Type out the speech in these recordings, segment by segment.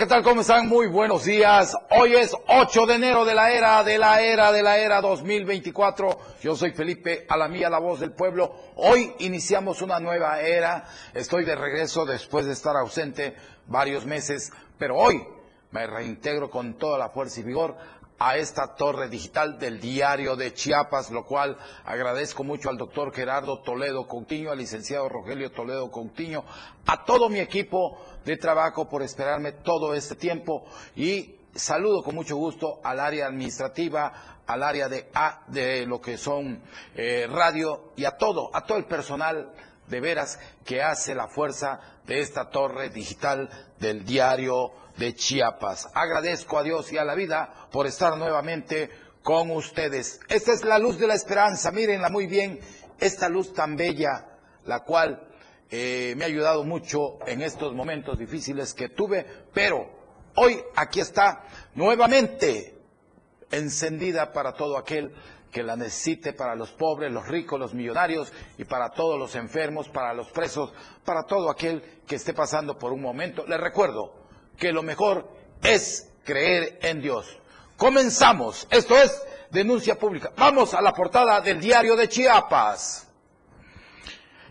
¿qué tal? ¿Cómo están? Muy buenos días. Hoy es 8 de enero de la era, de la era, de la era 2024. Yo soy Felipe Alamía, la voz del pueblo. Hoy iniciamos una nueva era. Estoy de regreso después de estar ausente varios meses, pero hoy me reintegro con toda la fuerza y vigor a esta torre digital del diario de Chiapas, lo cual agradezco mucho al doctor Gerardo Toledo Coutinho, al licenciado Rogelio Toledo Coutinho, a todo mi equipo de trabajo por esperarme todo este tiempo y saludo con mucho gusto al área administrativa, al área de, a, de lo que son eh, radio y a todo, a todo el personal de veras que hace la fuerza de esta torre digital del diario de Chiapas. Agradezco a Dios y a la vida por estar nuevamente con ustedes. Esta es la luz de la esperanza, mírenla muy bien, esta luz tan bella, la cual eh, me ha ayudado mucho en estos momentos difíciles que tuve, pero hoy aquí está nuevamente encendida para todo aquel que la necesite para los pobres, los ricos, los millonarios y para todos los enfermos, para los presos, para todo aquel que esté pasando por un momento. Les recuerdo que lo mejor es creer en Dios. Comenzamos. Esto es denuncia pública. Vamos a la portada del diario de Chiapas.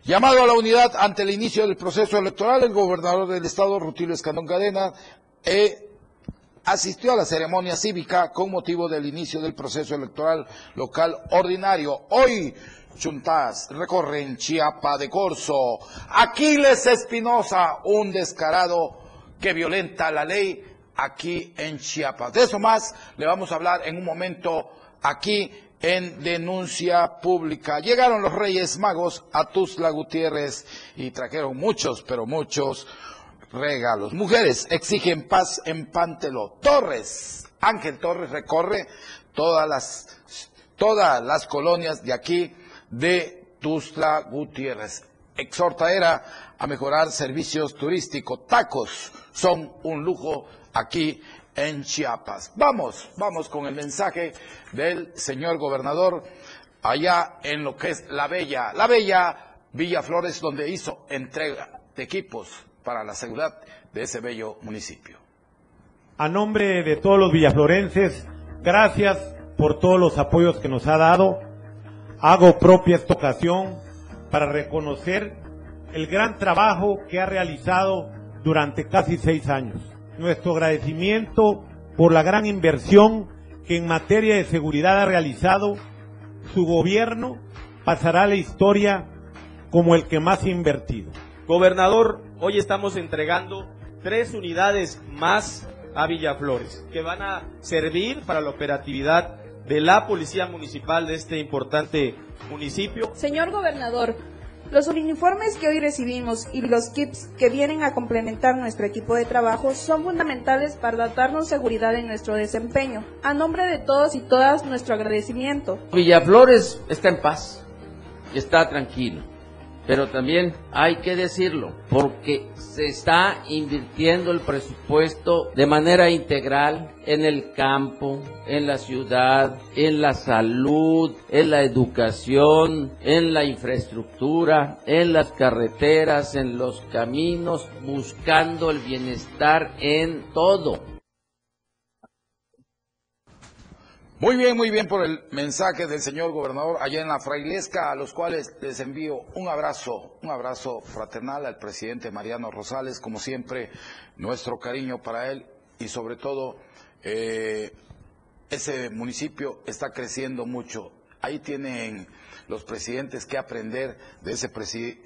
Llamado a la unidad ante el inicio del proceso electoral, el gobernador del estado, Rutilio Escandón Cadena, eh, asistió a la ceremonia cívica con motivo del inicio del proceso electoral local ordinario. Hoy, Chuntas recorre en Chiapa de Corso. Aquiles Espinosa, un descarado que violenta la ley aquí en Chiapas. De eso más le vamos a hablar en un momento aquí en denuncia pública. Llegaron los Reyes Magos a Tuzla Gutiérrez y trajeron muchos, pero muchos regalos. Mujeres exigen paz en Pantelo. Torres, Ángel Torres recorre todas las, todas las colonias de aquí de Tuzla Gutiérrez. Exhorta era a mejorar servicios turísticos. Tacos son un lujo aquí en Chiapas. Vamos, vamos con el mensaje del señor gobernador allá en lo que es la bella, la bella Villa Flores, donde hizo entrega de equipos para la seguridad de ese bello municipio. A nombre de todos los villaflorenses, gracias por todos los apoyos que nos ha dado. Hago propia esta ocasión para reconocer el gran trabajo que ha realizado durante casi seis años. Nuestro agradecimiento por la gran inversión que en materia de seguridad ha realizado. Su gobierno pasará a la historia como el que más ha invertido. Gobernador, hoy estamos entregando tres unidades más a Villaflores que van a servir para la operatividad de la Policía Municipal de este importante municipio. Señor Gobernador, los uniformes que hoy recibimos y los kits que vienen a complementar nuestro equipo de trabajo son fundamentales para darnos seguridad en nuestro desempeño. A nombre de todos y todas, nuestro agradecimiento. Villaflores está en paz, está tranquilo pero también hay que decirlo, porque se está invirtiendo el presupuesto de manera integral en el campo, en la ciudad, en la salud, en la educación, en la infraestructura, en las carreteras, en los caminos, buscando el bienestar en todo. Muy bien, muy bien por el mensaje del señor gobernador allá en la Frailesca, a los cuales les envío un abrazo, un abrazo fraternal al presidente Mariano Rosales, como siempre, nuestro cariño para él y sobre todo eh, ese municipio está creciendo mucho. Ahí tienen los presidentes que aprender de ese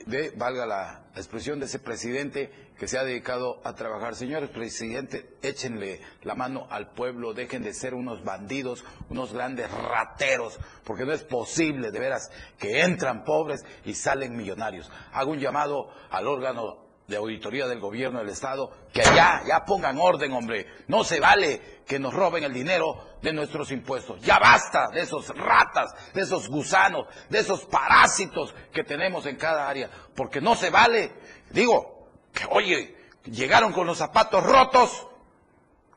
de, valga la expresión, de ese presidente que se ha dedicado a trabajar. Señores presidentes, échenle la mano al pueblo, dejen de ser unos bandidos, unos grandes rateros, porque no es posible, de veras, que entran pobres y salen millonarios. Hago un llamado al órgano de auditoría del gobierno del Estado, que ya, ya pongan orden, hombre. No se vale que nos roben el dinero de nuestros impuestos. Ya basta de esos ratas, de esos gusanos, de esos parásitos que tenemos en cada área, porque no se vale. Digo, que oye, llegaron con los zapatos rotos,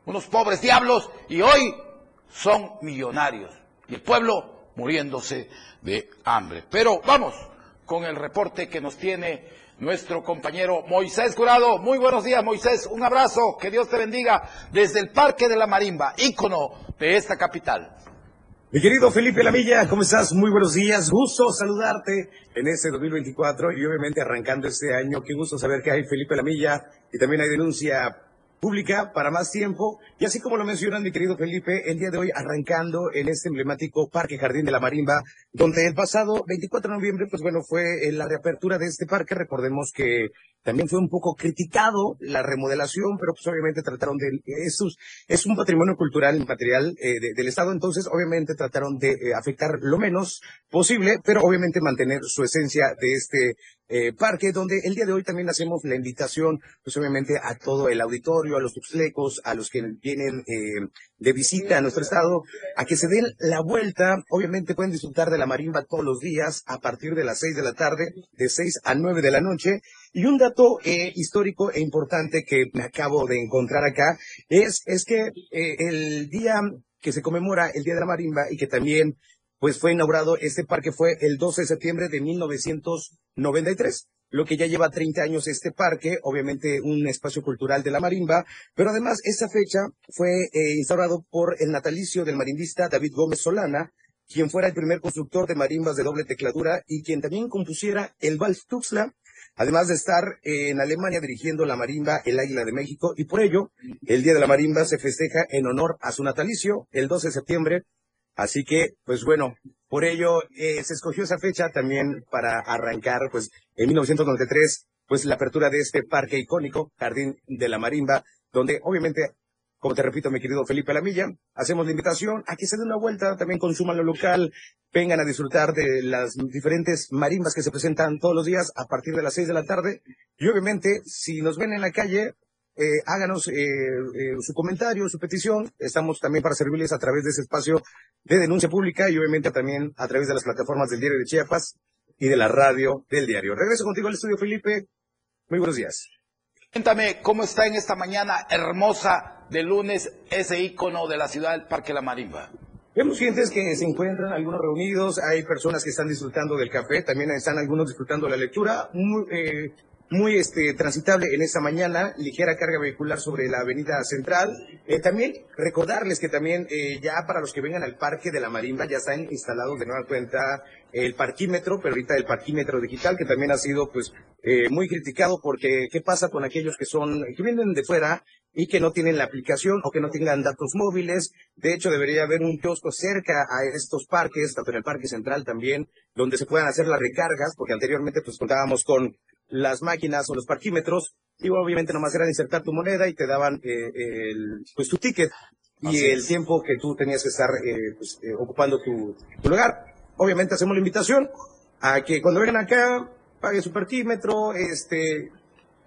unos pobres diablos, y hoy son millonarios. Y el pueblo muriéndose de hambre. Pero vamos con el reporte que nos tiene nuestro compañero Moisés Curado. Muy buenos días, Moisés. Un abrazo, que Dios te bendiga desde el Parque de la Marimba, ícono de esta capital. Mi querido Felipe Lamilla, ¿cómo estás? Muy buenos días. Gusto saludarte en este 2024 y obviamente arrancando este año. Qué gusto saber que hay Felipe Lamilla y también hay denuncia pública para más tiempo. Y así como lo mencionan mi querido Felipe, el día de hoy arrancando en este emblemático Parque Jardín de la Marimba, donde el pasado 24 de noviembre, pues bueno, fue la reapertura de este parque. Recordemos que también fue un poco criticado la remodelación, pero pues obviamente trataron de, eso es un patrimonio cultural inmaterial eh, del Estado, entonces obviamente trataron de eh, afectar lo menos posible, pero obviamente mantener su esencia de este eh, parque, donde el día de hoy también hacemos la invitación, pues obviamente a todo el auditorio, a los tuxlecos, a los que vienen eh, de visita a nuestro estado, a que se den la vuelta. Obviamente pueden disfrutar de la marimba todos los días a partir de las seis de la tarde, de seis a nueve de la noche. Y un dato eh, histórico e importante que me acabo de encontrar acá es, es que eh, el día que se conmemora el Día de la Marimba y que también pues fue inaugurado este parque fue el 12 de septiembre de 1993 lo que ya lleva 30 años este parque, obviamente un espacio cultural de la marimba, pero además esa fecha fue eh, instaurado por el natalicio del marimbista David Gómez Solana, quien fuera el primer constructor de marimbas de doble tecladura y quien también compusiera el Vals Tuxla, además de estar en Alemania dirigiendo la marimba El Águila de México, y por ello, el Día de la Marimba se festeja en honor a su natalicio, el 12 de septiembre, Así que, pues bueno, por ello eh, se escogió esa fecha también para arrancar, pues en 1993, pues la apertura de este parque icónico, Jardín de la Marimba, donde obviamente, como te repito, mi querido Felipe Lamilla, hacemos la invitación a que se den una vuelta, también consuman lo local, vengan a disfrutar de las diferentes marimbas que se presentan todos los días a partir de las seis de la tarde. Y obviamente, si nos ven en la calle, eh, háganos eh, eh, su comentario, su petición. Estamos también para servirles a través de ese espacio de denuncia pública y obviamente también a través de las plataformas del Diario de Chiapas y de la radio del diario. Regreso contigo al estudio, Felipe. Muy buenos días. Cuéntame cómo está en esta mañana hermosa de lunes ese ícono de la ciudad del Parque La Marimba. Vemos clientes que se encuentran algunos reunidos, hay personas que están disfrutando del café, también están algunos disfrutando la lectura. Muy, eh, muy este, transitable en esta mañana, ligera carga vehicular sobre la avenida central. Eh, también recordarles que también eh, ya para los que vengan al Parque de la Marimba ya están instalados de nueva cuenta el parquímetro, pero ahorita el parquímetro digital que también ha sido pues eh, muy criticado porque qué pasa con aquellos que son que vienen de fuera y que no tienen la aplicación o que no tengan datos móviles. De hecho, debería haber un kiosco cerca a estos parques, tanto en el Parque Central también, donde se puedan hacer las recargas, porque anteriormente pues contábamos con las máquinas o los parquímetros, y obviamente nomás era insertar tu moneda y te daban eh, el, pues tu ticket y el tiempo que tú tenías que estar eh, pues, eh, ocupando tu, lugar. Obviamente hacemos la invitación a que cuando vengan acá pague su parquímetro, este,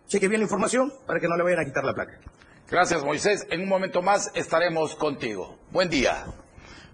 cheque bien la información para que no le vayan a quitar la placa. Gracias Moisés, en un momento más estaremos contigo. Buen día.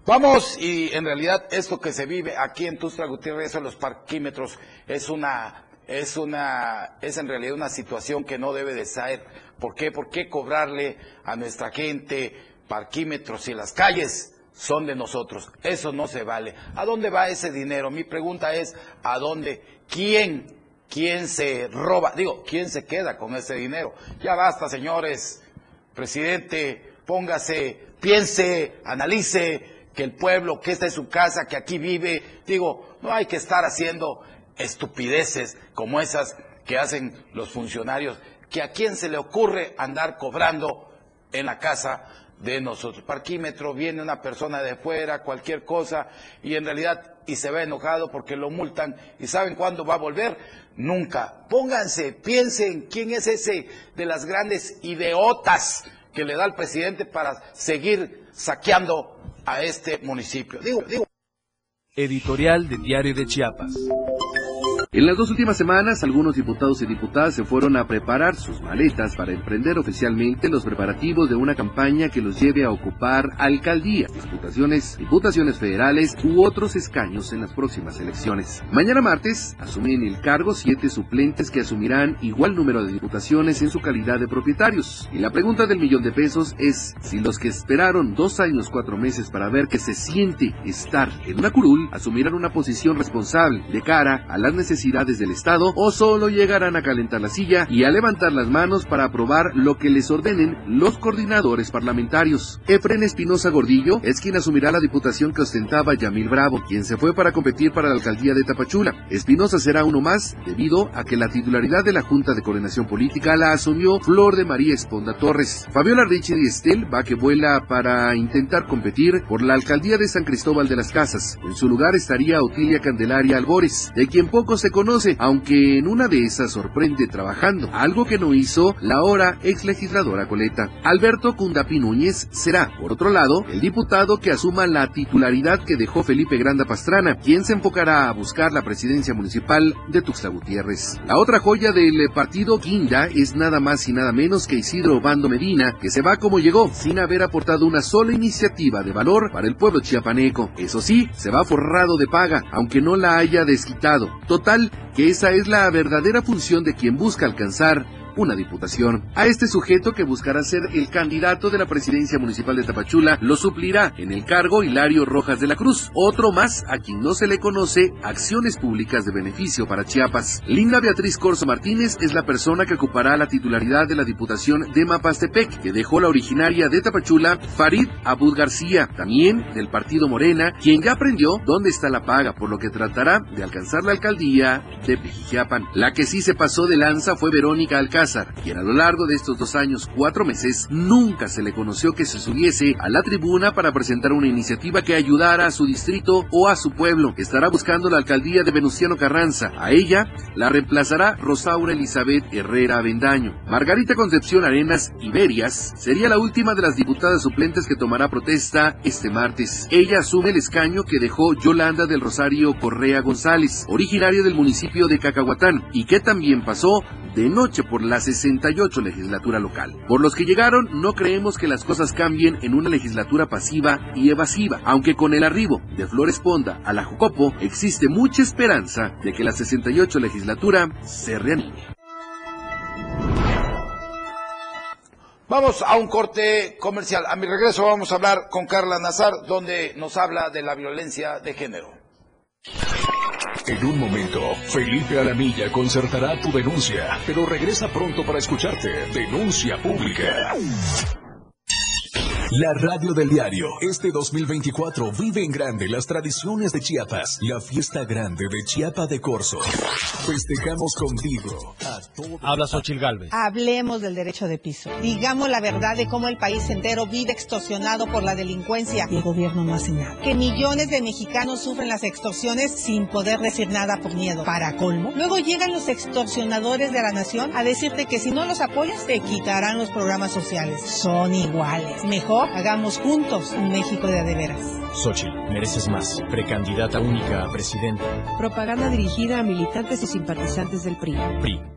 Vamos, y en realidad esto que se vive aquí en Tustra Gutiérrez, en los parquímetros, es una es una es en realidad una situación que no debe de ser. ¿Por qué? ¿Por qué cobrarle a nuestra gente parquímetros si las calles son de nosotros? Eso no se vale. ¿A dónde va ese dinero? Mi pregunta es ¿a dónde? ¿Quién quién se roba? Digo, ¿quién se queda con ese dinero? Ya basta, señores. Presidente, póngase, piense, analice que el pueblo, que esta es su casa, que aquí vive, digo, no hay que estar haciendo estupideces como esas que hacen los funcionarios, que a quién se le ocurre andar cobrando en la casa de nosotros. Parquímetro, viene una persona de fuera, cualquier cosa, y en realidad, y se ve enojado porque lo multan, y ¿saben cuándo va a volver? Nunca. Pónganse, piensen quién es ese de las grandes ideotas que le da el presidente para seguir saqueando a este municipio. Editorial de Diario de Chiapas. En las dos últimas semanas, algunos diputados y diputadas se fueron a preparar sus maletas para emprender oficialmente los preparativos de una campaña que los lleve a ocupar alcaldías, diputaciones, diputaciones federales u otros escaños en las próximas elecciones. Mañana martes asumen el cargo siete suplentes que asumirán igual número de diputaciones en su calidad de propietarios. Y la pregunta del millón de pesos es si los que esperaron dos años cuatro meses para ver que se siente estar en una curul asumirán una posición responsable de cara a las necesidades necesidades del Estado o solo llegarán a calentar la silla y a levantar las manos para aprobar lo que les ordenen los coordinadores parlamentarios. Efren Espinosa Gordillo es quien asumirá la diputación que ostentaba Yamil Bravo, quien se fue para competir para la alcaldía de Tapachula. Espinosa será uno más debido a que la titularidad de la Junta de Coordinación Política la asumió Flor de María Esponda Torres. Fabiola Richard Estel va que vuela para intentar competir por la alcaldía de San Cristóbal de las Casas. En su lugar estaría Otilia Candelaria Albores, de quien poco se conoce, aunque en una de esas sorprende trabajando, algo que no hizo la ahora ex legisladora Coleta. Alberto Cundapí Núñez será, por otro lado, el diputado que asuma la titularidad que dejó Felipe Granda Pastrana, quien se enfocará a buscar la presidencia municipal de Tuxtla Gutiérrez. La otra joya del partido Guinda es nada más y nada menos que Isidro Bando Medina, que se va como llegó, sin haber aportado una sola iniciativa de valor para el pueblo chiapaneco. Eso sí, se va forrado de paga, aunque no la haya desquitado. Total, que esa es la verdadera función de quien busca alcanzar una diputación. A este sujeto que buscará ser el candidato de la presidencia municipal de Tapachula lo suplirá en el cargo Hilario Rojas de la Cruz, otro más a quien no se le conoce acciones públicas de beneficio para Chiapas. Linda Beatriz Corso Martínez es la persona que ocupará la titularidad de la diputación de Mapastepec, que dejó la originaria de Tapachula, Farid Abud García, también del partido Morena, quien ya aprendió dónde está la paga, por lo que tratará de alcanzar la alcaldía de Pejijiapan. La que sí se pasó de lanza fue Verónica Alcázar quien a lo largo de estos dos años, cuatro meses, nunca se le conoció que se subiese a la tribuna para presentar una iniciativa que ayudara a su distrito o a su pueblo. Estará buscando la alcaldía de Venustiano Carranza. A ella la reemplazará Rosaura Elizabeth Herrera Avendaño. Margarita Concepción Arenas Iberias sería la última de las diputadas suplentes que tomará protesta este martes. Ella asume el escaño que dejó Yolanda del Rosario Correa González, originaria del municipio de Cacahuatán, y que también pasó de noche por la 68 legislatura local. Por los que llegaron, no creemos que las cosas cambien en una legislatura pasiva y evasiva, aunque con el arribo de Flores Ponda a la Jocopo existe mucha esperanza de que la 68 legislatura se reanime. Vamos a un corte comercial. A mi regreso vamos a hablar con Carla Nazar, donde nos habla de la violencia de género. En un momento, Felipe Alamilla concertará tu denuncia, pero regresa pronto para escucharte. Denuncia pública. La radio del diario. Este 2024 vive en grande las tradiciones de Chiapas. La fiesta grande de Chiapa de Corzo. Festejamos contigo. A todo... Habla Xochil Galvez. Hablemos del derecho de piso. Digamos la verdad de cómo el país entero vive extorsionado por la delincuencia y el gobierno no hace nada. Que millones de mexicanos sufren las extorsiones sin poder decir nada por miedo. Para colmo. Luego llegan los extorsionadores de la nación a decirte que si no los apoyas te quitarán los programas sociales. Son iguales. Mejor hagamos juntos un México de adeveras. Xochitl, mereces más. Precandidata única a presidenta. Propaganda dirigida a militantes y simpatizantes del PRI. PRI.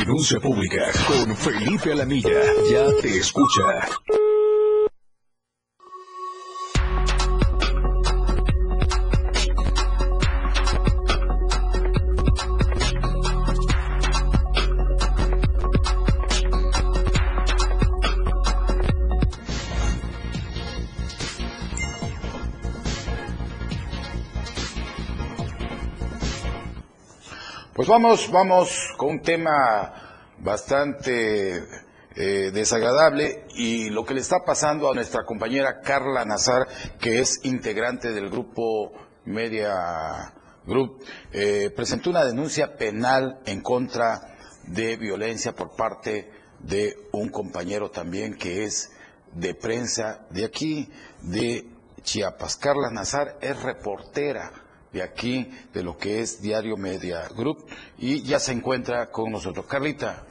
Denuncia pública con Felipe Alamilla. Ya te escucha. Vamos, vamos con un tema bastante eh, desagradable y lo que le está pasando a nuestra compañera Carla Nazar, que es integrante del grupo Media Group, eh, presentó una denuncia penal en contra de violencia por parte de un compañero también que es de prensa de aquí, de Chiapas. Carla Nazar es reportera de aquí, de lo que es Diario Media Group, y ya se encuentra con nosotros. Carlita,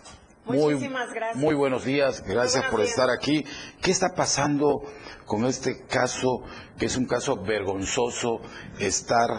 muy, gracias. muy buenos días, gracias por estar aquí. ¿Qué está pasando con este caso, que es un caso vergonzoso, estar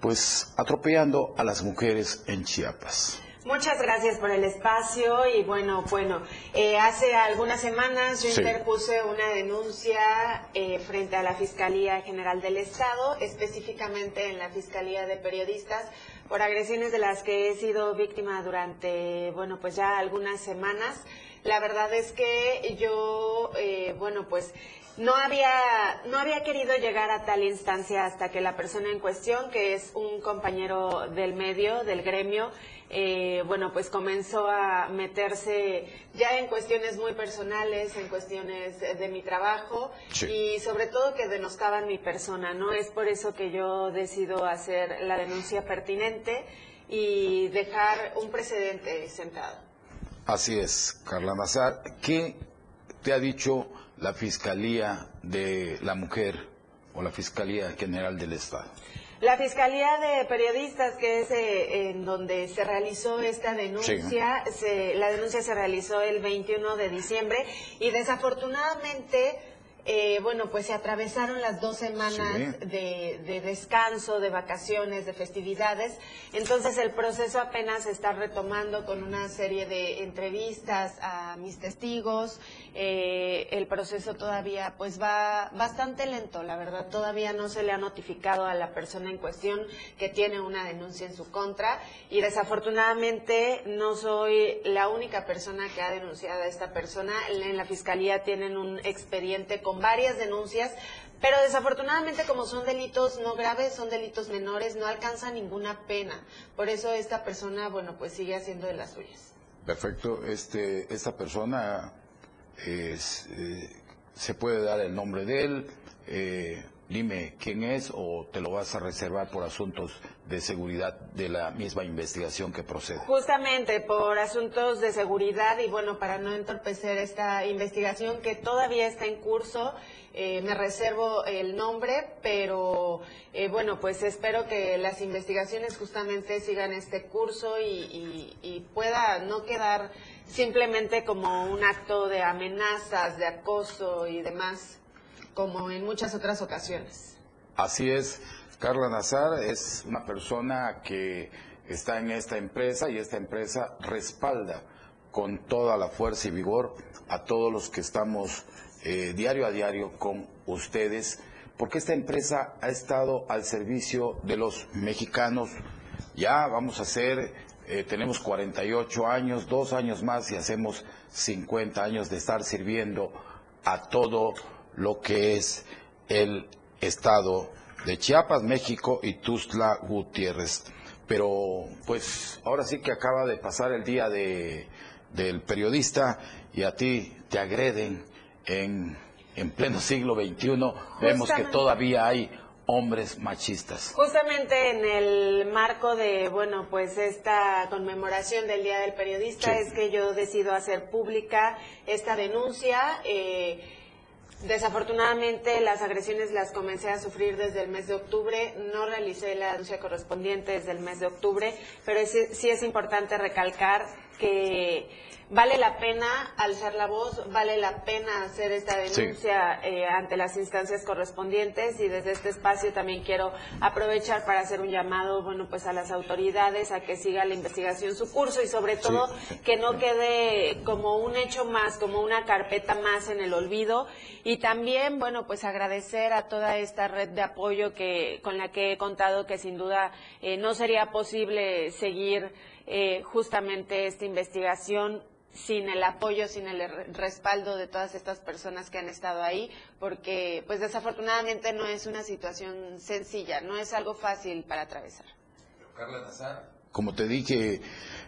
pues atropellando a las mujeres en Chiapas? Muchas gracias por el espacio y bueno, bueno, eh, hace algunas semanas yo interpuse una denuncia eh, frente a la Fiscalía General del Estado, específicamente en la Fiscalía de Periodistas, por agresiones de las que he sido víctima durante, bueno, pues ya algunas semanas. La verdad es que yo, eh, bueno, pues no había, no había querido llegar a tal instancia hasta que la persona en cuestión, que es un compañero del medio, del gremio, eh, bueno, pues comenzó a meterse ya en cuestiones muy personales, en cuestiones de, mi trabajo y sobre todo que denostaban mi persona, ¿no? Es por eso que yo decido hacer la denuncia pertinente y dejar un precedente sentado. Así es, Carla Mazar. ¿Qué te ha dicho la Fiscalía de la Mujer o la Fiscalía General del Estado? La Fiscalía de Periodistas, que es eh, en donde se realizó esta denuncia, la denuncia se realizó el 21 de diciembre y desafortunadamente eh, bueno, pues se atravesaron las dos semanas de, descanso, de vacaciones, de festividades. Entonces el proceso apenas se está retomando con una serie de entrevistas a mis testigos. Eh, el proceso todavía pues va bastante lento, la verdad. Todavía no se le ha notificado a la persona en cuestión que tiene una denuncia en su contra. Y desafortunadamente no soy la única persona que ha denunciado a esta persona. En la fiscalía tienen un expediente con varias denuncias, pero desafortunadamente como son delitos no graves, son delitos menores, no alcanza ninguna pena. Por eso esta persona, bueno, pues sigue haciendo de las suyas. Perfecto. Este, esta persona es, eh, se puede dar el nombre de él. Eh, dime quién es o te lo vas a reservar por asuntos de seguridad de la misma investigación que procede. Justamente por asuntos de seguridad y bueno, para no entorpecer esta investigación que todavía está en curso, eh, me reservo el nombre, pero eh, bueno, pues espero que las investigaciones justamente sigan este curso y, y pueda no quedar simplemente como un acto de amenazas, de acoso y demás como en muchas otras ocasiones. Así es, Carla Nazar es una persona que está en esta empresa y esta empresa respalda con toda la fuerza y vigor a todos los que estamos eh, diario a diario con ustedes, porque esta empresa ha estado al servicio de los mexicanos. Ya vamos a hacer, eh, tenemos 48 años, dos años más y hacemos 50 años de estar sirviendo a todo lo que es el estado de Chiapas, México y Tuzla Gutiérrez. Pero pues ahora sí que acaba de pasar el día de, del periodista y a ti te agreden en, en pleno siglo XXI. Vemos que todavía hay hombres machistas. Justamente en el marco de, bueno, pues esta conmemoración del Día del Periodista es que yo decido hacer pública esta denuncia. Eh, Desafortunadamente las agresiones las comencé a sufrir desde el mes de octubre, no realicé la denuncia correspondiente desde el mes de octubre, pero sí es importante recalcar que vale la pena alzar la voz, vale la pena hacer esta denuncia eh, ante las instancias correspondientes. Y desde este espacio también quiero aprovechar para hacer un llamado, bueno, pues a las autoridades a que siga la investigación su curso y sobre todo que no quede como un hecho más, como una carpeta más en el olvido. Y también, bueno, pues agradecer a toda esta red de apoyo que con la que he contado que sin duda eh, no sería posible seguir eh, justamente esta investigación sin el apoyo, sin el respaldo de todas estas personas que han estado ahí, porque pues desafortunadamente no es una situación sencilla, no es algo fácil para atravesar. Carla Nazar, Como te dije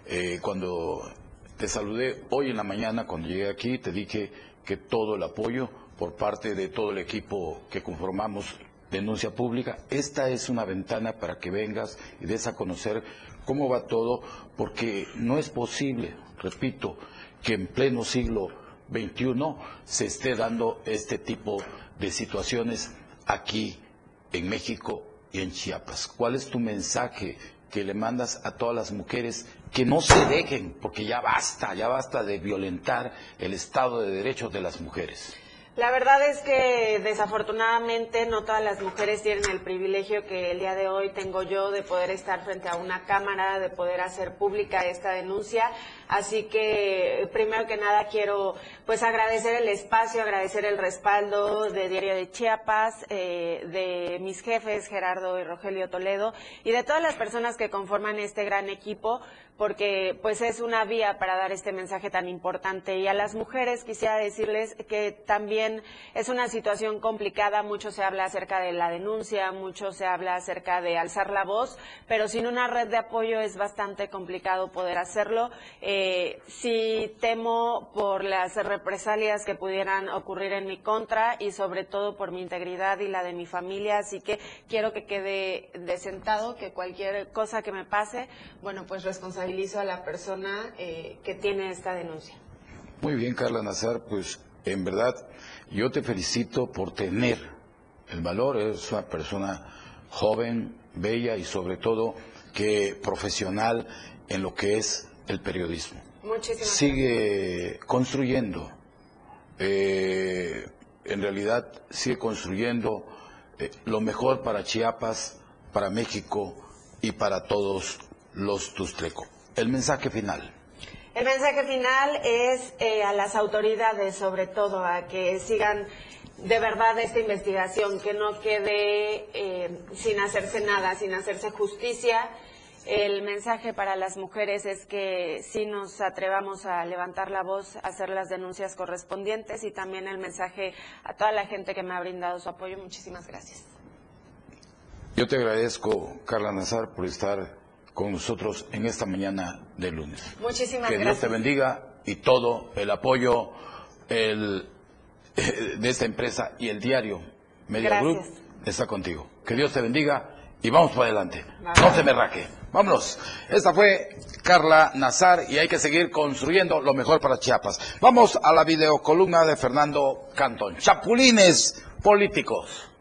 eh, cuando te saludé hoy en la mañana, cuando llegué aquí, te dije que todo el apoyo por parte de todo el equipo que conformamos Denuncia Pública, esta es una ventana para que vengas y des a conocer cómo va todo, porque no es posible, repito, que en pleno siglo XXI se esté dando este tipo de situaciones aquí en México y en Chiapas. ¿Cuál es tu mensaje que le mandas a todas las mujeres que no se dejen, porque ya basta, ya basta de violentar el Estado de Derechos de las mujeres? La verdad es que desafortunadamente no todas las mujeres tienen el privilegio que el día de hoy tengo yo de poder estar frente a una cámara, de poder hacer pública esta denuncia. Así que primero que nada quiero pues agradecer el espacio, agradecer el respaldo de Diario de Chiapas, eh, de mis jefes Gerardo y Rogelio Toledo y de todas las personas que conforman este gran equipo porque pues es una vía para dar este mensaje tan importante. Y a las mujeres quisiera decirles que también es una situación complicada, mucho se habla acerca de la denuncia, mucho se habla acerca de alzar la voz, pero sin una red de apoyo es bastante complicado poder hacerlo. Eh, sí temo por las represalias que pudieran ocurrir en mi contra y sobre todo por mi integridad y la de mi familia, así que quiero que quede desentado que cualquier cosa que me pase, bueno, pues responsabilidad a la persona eh, que tiene esta denuncia. Muy bien, Carla Nazar, pues en verdad yo te felicito por tener el valor, es una persona joven, bella y sobre todo que profesional en lo que es el periodismo. Muchísimas sigue construyendo, eh, en realidad sigue construyendo eh, lo mejor para Chiapas, para México y para todos los Tustreco. El mensaje final. El mensaje final es eh, a las autoridades, sobre todo, a que sigan de verdad esta investigación, que no quede eh, sin hacerse nada, sin hacerse justicia. El mensaje para las mujeres es que sí nos atrevamos a levantar la voz, a hacer las denuncias correspondientes y también el mensaje a toda la gente que me ha brindado su apoyo. Muchísimas gracias. Yo te agradezco, Carla Nazar, por estar con nosotros en esta mañana de lunes. Muchísimas gracias. Que Dios te bendiga y todo el apoyo el, de esta empresa y el diario Media Group está contigo. Que Dios te bendiga y vamos para adelante. No se me raque. Vámonos. Esta fue Carla Nazar y hay que seguir construyendo lo mejor para Chiapas. Vamos a la videocolumna de Fernando Cantón. Chapulines políticos.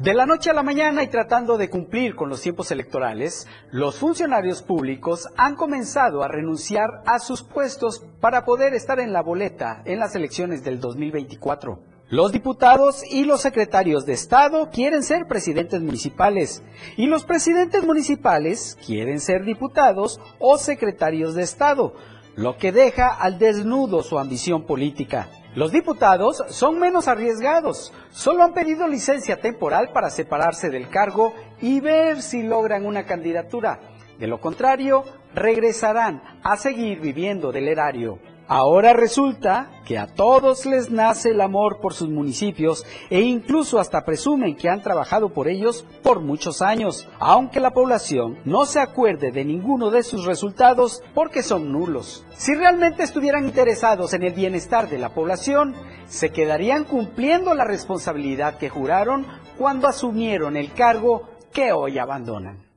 De la noche a la mañana y tratando de cumplir con los tiempos electorales, los funcionarios públicos han comenzado a renunciar a sus puestos para poder estar en la boleta en las elecciones del 2024. Los diputados y los secretarios de Estado quieren ser presidentes municipales y los presidentes municipales quieren ser diputados o secretarios de Estado, lo que deja al desnudo su ambición política. Los diputados son menos arriesgados, solo han pedido licencia temporal para separarse del cargo y ver si logran una candidatura. De lo contrario, regresarán a seguir viviendo del erario. Ahora resulta que a todos les nace el amor por sus municipios e incluso hasta presumen que han trabajado por ellos por muchos años, aunque la población no se acuerde de ninguno de sus resultados porque son nulos. Si realmente estuvieran interesados en el bienestar de la población, se quedarían cumpliendo la responsabilidad que juraron cuando asumieron el cargo que hoy abandonan.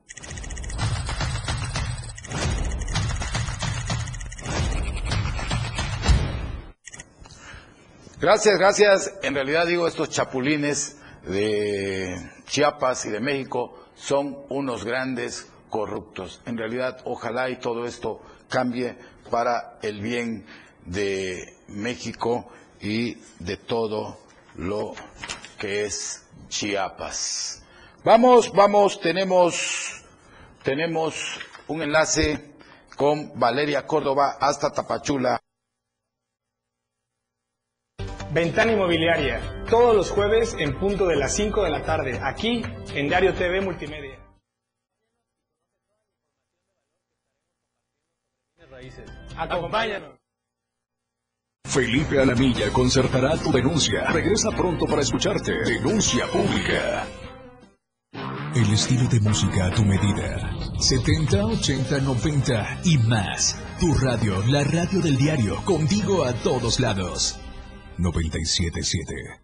Gracias, gracias. En realidad digo, estos chapulines de Chiapas y de México son unos grandes corruptos. En realidad, ojalá y todo esto cambie para el bien de México y de todo lo que es Chiapas. Vamos, vamos, tenemos, tenemos un enlace con Valeria Córdoba hasta Tapachula. Ventana Inmobiliaria, todos los jueves en punto de las 5 de la tarde, aquí en Diario TV Multimedia. Acompáñanos. Felipe Alamilla concertará tu denuncia. Regresa pronto para escucharte. Denuncia pública. El estilo de música a tu medida. 70, 80, 90 y más. Tu radio, la radio del diario, contigo a todos lados. 977.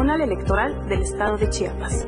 Tribunal Electoral del Estado de Chiapas.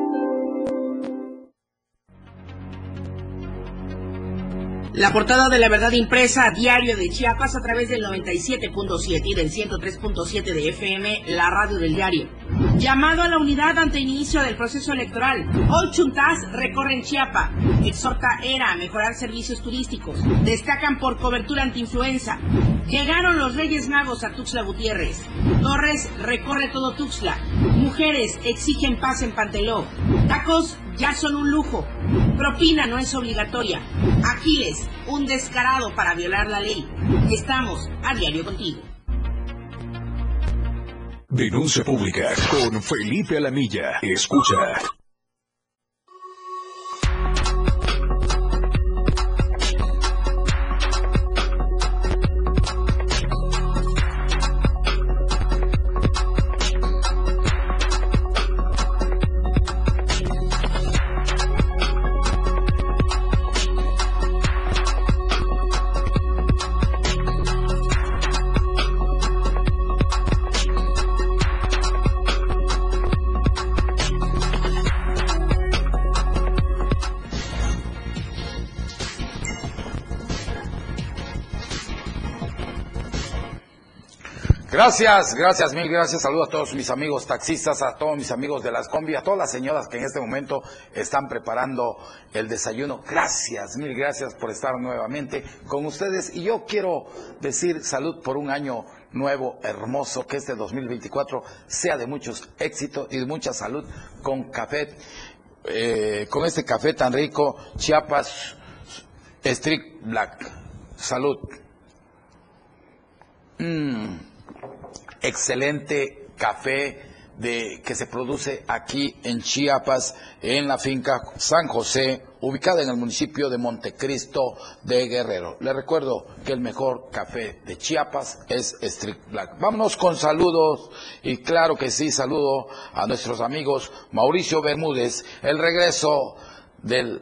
La portada de la verdad impresa, diario de Chiapas, a través del 97.7 y del 103.7 de FM, la radio del diario. Llamado a la unidad ante inicio del proceso electoral. Hoy Chuntás recorren Chiapa. Exhorta ERA a mejorar servicios turísticos. Destacan por cobertura antiinfluenza. Llegaron los Reyes Magos a Tuxtla Gutiérrez. Torres recorre todo Tuxtla. Mujeres exigen paz en Panteló. Tacos ya son un lujo. Propina no es obligatoria. Aquiles, un descarado para violar la ley. Estamos a diario contigo. Denuncia pública con Felipe Alamilla. Escucha. Gracias, gracias, mil gracias. Saludos a todos mis amigos taxistas, a todos mis amigos de las combi, a todas las señoras que en este momento están preparando el desayuno. Gracias, mil gracias por estar nuevamente con ustedes. Y yo quiero decir salud por un año nuevo, hermoso, que este 2024 sea de muchos éxitos y de mucha salud con café, eh, con este café tan rico, Chiapas Strict Black. Salud. Mm excelente café de, que se produce aquí en Chiapas, en la finca San José, ubicada en el municipio de Montecristo de Guerrero. Le recuerdo que el mejor café de Chiapas es Strict Black. Vámonos con saludos y claro que sí, saludo a nuestros amigos Mauricio Bermúdez, el regreso del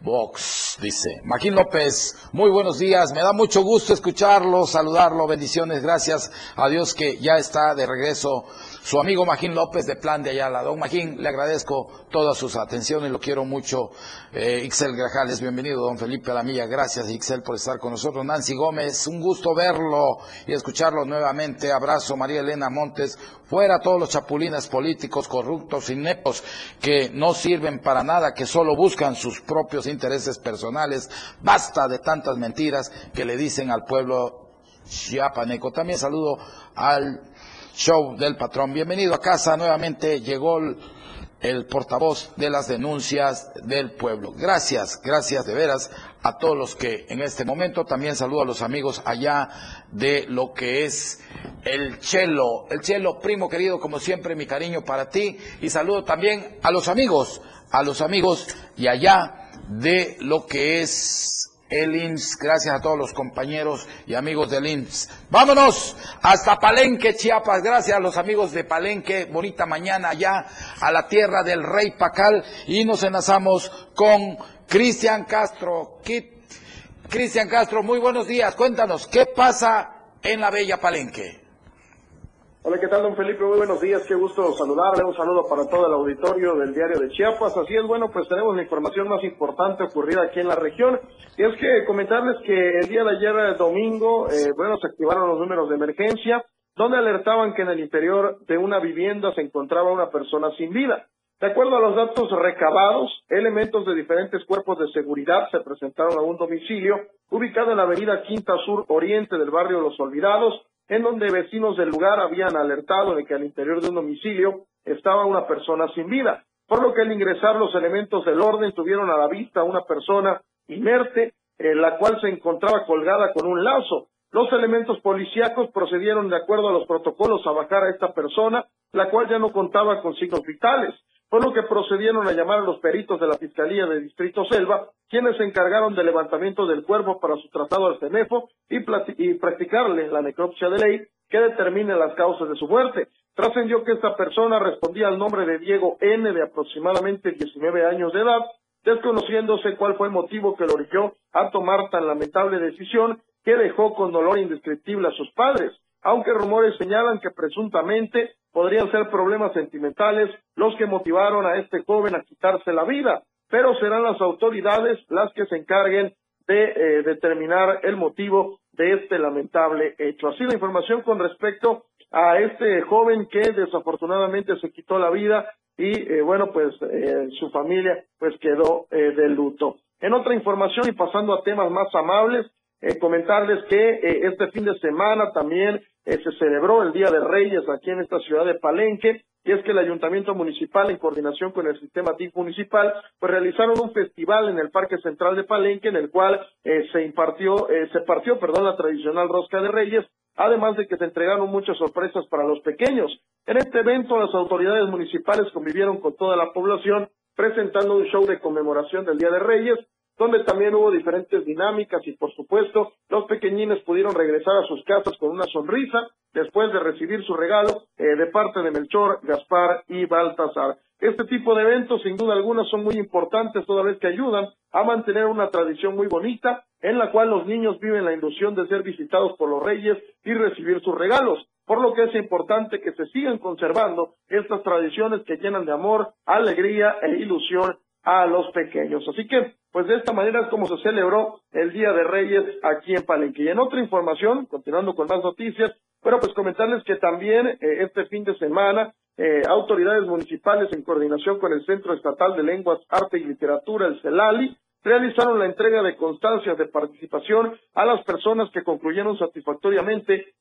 Box, dice. Maquín López, muy buenos días, me da mucho gusto escucharlo, saludarlo, bendiciones, gracias a Dios que ya está de regreso su amigo Magín López de Plan de Ayala. Don Magín, le agradezco todas sus atenciones, lo quiero mucho. Eh, Ixel Grajales, bienvenido, don Felipe Alamilla, gracias Ixel por estar con nosotros. Nancy Gómez, un gusto verlo y escucharlo nuevamente. Abrazo, María Elena Montes, fuera todos los chapulines políticos corruptos y nepos que no sirven para nada, que solo buscan sus propios intereses personales. Basta de tantas mentiras que le dicen al pueblo chiapaneco. También saludo al show del patrón. Bienvenido a casa, nuevamente llegó el, portavoz de las denuncias del pueblo. Gracias, gracias de veras a todos los que en este momento también saludo a los amigos allá de lo que es el Chelo. El Chelo, primo querido, como siempre, mi cariño para ti y saludo también a los amigos, a los amigos y allá de lo que es el IMSS. Gracias a todos los compañeros y amigos del IMSS. Vámonos hasta Palenque, Chiapas. Gracias a los amigos de Palenque. Bonita mañana allá a la tierra del rey Pacal. Y nos enlazamos con Cristian Castro. Cristian Castro, muy buenos días. Cuéntanos, ¿qué pasa en la bella Palenque? Hola, ¿qué tal, don Felipe? Muy buenos días, qué gusto saludarle. Un saludo para todo el auditorio del diario de Chiapas. Así es, bueno, pues tenemos la información más importante ocurrida aquí en la región. Y es que comentarles que el día de ayer, domingo, eh, bueno, se activaron los números de emergencia, donde alertaban que en el interior de una vivienda se encontraba una persona sin vida. De acuerdo a los datos recabados, elementos de diferentes cuerpos de seguridad se presentaron a un domicilio ubicado en la avenida Quinta Sur Oriente del barrio Los Olvidados, en donde vecinos del lugar habían alertado de que al interior de un domicilio estaba una persona sin vida, por lo que al ingresar los elementos del orden tuvieron a la vista una persona inerte, en la cual se encontraba colgada con un lazo. Los elementos policíacos procedieron de acuerdo a los protocolos a bajar a esta persona, la cual ya no contaba con signos vitales por lo que procedieron a llamar a los peritos de la Fiscalía de Distrito Selva, quienes se encargaron del levantamiento del cuerpo para su tratado al CENEFO y, y practicarle la necropsia de ley que determine las causas de su muerte. Trascendió que esta persona respondía al nombre de Diego N., de aproximadamente 19 años de edad, desconociéndose cuál fue el motivo que lo orilló a tomar tan lamentable decisión que dejó con dolor indescriptible a sus padres, aunque rumores señalan que presuntamente podrían ser problemas sentimentales los que motivaron a este joven a quitarse la vida, pero serán las autoridades las que se encarguen de eh, determinar el motivo de este lamentable hecho. Así la información con respecto a este joven que desafortunadamente se quitó la vida y eh, bueno pues eh, su familia pues quedó de luto. En otra información y pasando a temas más amables, comentarles que este fin de semana también eh, se celebró el Día de Reyes aquí en esta ciudad de Palenque, y es que el Ayuntamiento Municipal, en coordinación con el Sistema TIC Municipal, pues realizaron un festival en el Parque Central de Palenque, en el cual eh, se impartió, eh, se partió, perdón, la tradicional rosca de Reyes, además de que se entregaron muchas sorpresas para los pequeños. En este evento, las autoridades municipales convivieron con toda la población, presentando un show de conmemoración del Día de Reyes, donde también hubo diferentes dinámicas y por supuesto los pequeñines pudieron regresar a sus casas con una sonrisa después de recibir su regalo eh, de parte de Melchor, Gaspar y Baltasar. Este tipo de eventos, sin duda alguna, son muy importantes toda vez que ayudan a mantener una tradición muy bonita en la cual los niños viven la ilusión de ser visitados por los reyes y recibir sus regalos, por lo que es importante que se sigan conservando estas tradiciones que llenan de amor, alegría e ilusión a los pequeños. Así que, pues de esta manera es como se celebró el Día de Reyes aquí en Palenque. Y en otra información, continuando con más noticias, bueno, pues comentarles que también eh, este fin de semana eh, autoridades municipales en coordinación con el Centro Estatal de Lenguas, Arte y Literatura, el CELALI, realizaron la entrega de constancias de participación a las personas que concluyeron satisfactoriamente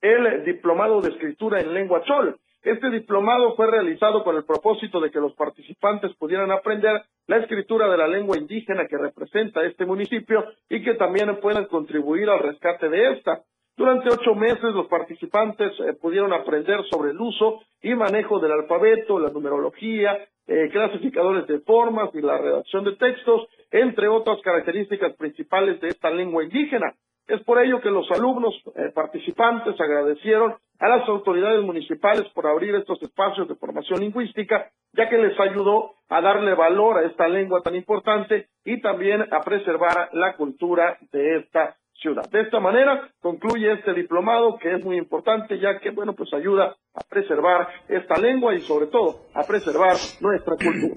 el diplomado de escritura en lengua chol. Este diplomado fue realizado con el propósito de que los participantes pudieran aprender la escritura de la lengua indígena que representa este municipio y que también puedan contribuir al rescate de esta. Durante ocho meses los participantes eh, pudieron aprender sobre el uso y manejo del alfabeto, la numerología, eh, clasificadores de formas y la redacción de textos, entre otras características principales de esta lengua indígena. Es por ello que los alumnos eh, participantes agradecieron a las autoridades municipales por abrir estos espacios de formación lingüística, ya que les ayudó a darle valor a esta lengua tan importante y también a preservar la cultura de esta ciudad. De esta manera concluye este diplomado que es muy importante ya que, bueno, pues ayuda a preservar esta lengua y sobre todo a preservar nuestra cultura.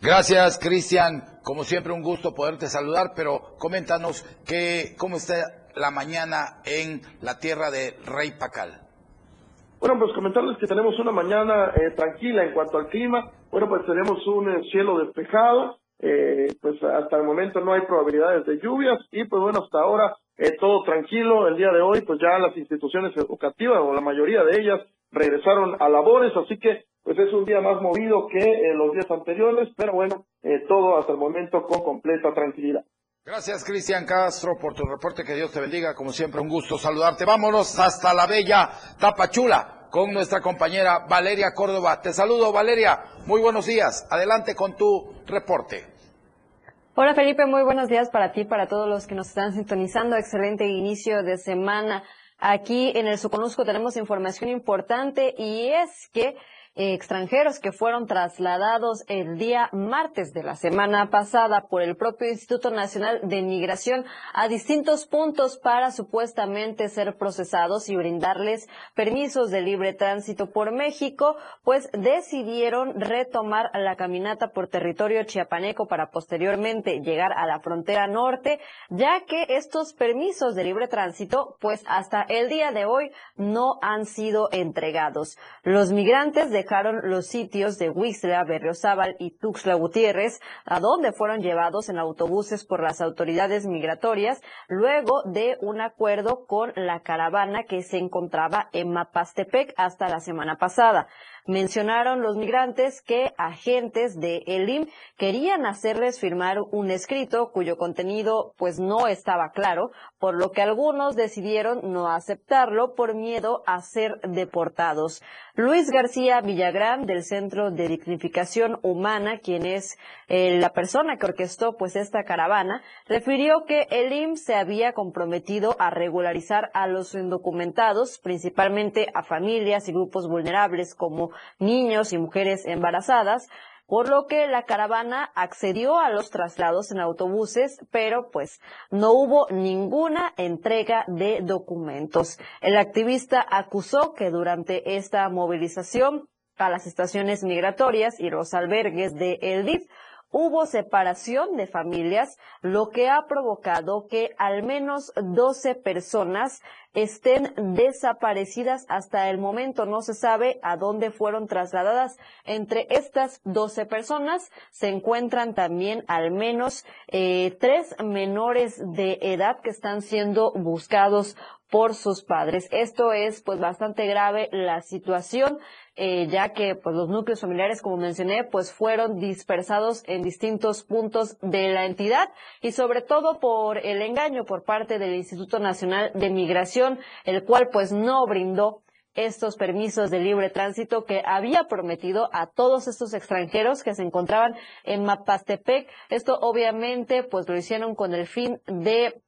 Gracias, Cristian. Como siempre, un gusto poderte saludar, pero coméntanos que, cómo está la mañana en la tierra de Rey Pacal. Bueno, pues comentarles que tenemos una mañana eh, tranquila en cuanto al clima. Bueno, pues tenemos un eh, cielo despejado. Eh, pues hasta el momento no hay probabilidades de lluvias y pues bueno, hasta ahora todo tranquilo. El día de hoy pues ya las instituciones educativas o la mayoría de ellas regresaron a labores, así que pues es un día más movido que eh, los días anteriores, pero bueno, eh, todo hasta el momento con completa tranquilidad. Gracias, Cristian Castro, por tu reporte. Que Dios te bendiga. Como siempre, un gusto saludarte. Vámonos hasta la bella Tapachula con nuestra compañera Valeria Córdoba. Te saludo, Valeria. Muy buenos días. Adelante con tu reporte. Hola, Felipe. Muy buenos días para ti, para todos los que nos están sintonizando. Excelente inicio de semana. Aquí en el Soconusco tenemos información importante y es que extranjeros que fueron trasladados el día martes de la semana pasada por el propio Instituto Nacional de Migración a distintos puntos para supuestamente ser procesados y brindarles permisos de libre tránsito por México, pues decidieron retomar la caminata por territorio chiapaneco para posteriormente llegar a la frontera norte, ya que estos permisos de libre tránsito, pues hasta el día de hoy no han sido entregados. Los migrantes dejaron los sitios de Huixla, Berriozábal y Tuxtla Gutiérrez, a donde fueron llevados en autobuses por las autoridades migratorias, luego de un acuerdo con la caravana que se encontraba en Mapastepec hasta la semana pasada. Mencionaron los migrantes que agentes de ELIM querían hacerles firmar un escrito cuyo contenido pues no estaba claro, por lo que algunos decidieron no aceptarlo por miedo a ser deportados. Luis García Villagrán del Centro de Dignificación Humana, quien es eh, la persona que orquestó pues esta caravana, refirió que el se había comprometido a regularizar a los indocumentados, principalmente a familias y grupos vulnerables como niños y mujeres embarazadas, por lo que la caravana accedió a los traslados en autobuses, pero pues no hubo ninguna entrega de documentos. El activista acusó que durante esta movilización a las estaciones migratorias y los albergues de El DIF hubo separación de familias, lo que ha provocado que al menos 12 personas estén desaparecidas hasta el momento. No se sabe a dónde fueron trasladadas. Entre estas 12 personas se encuentran también al menos eh, tres menores de edad que están siendo buscados por sus padres. Esto es pues bastante grave la situación eh, ya que pues los núcleos familiares, como mencioné, pues fueron dispersados en distintos puntos de la entidad y sobre todo por el engaño por parte del Instituto Nacional de Migración, el cual pues no brindó estos permisos de libre tránsito que había prometido a todos estos extranjeros que se encontraban en Mapastepec. Esto obviamente pues lo hicieron con el fin de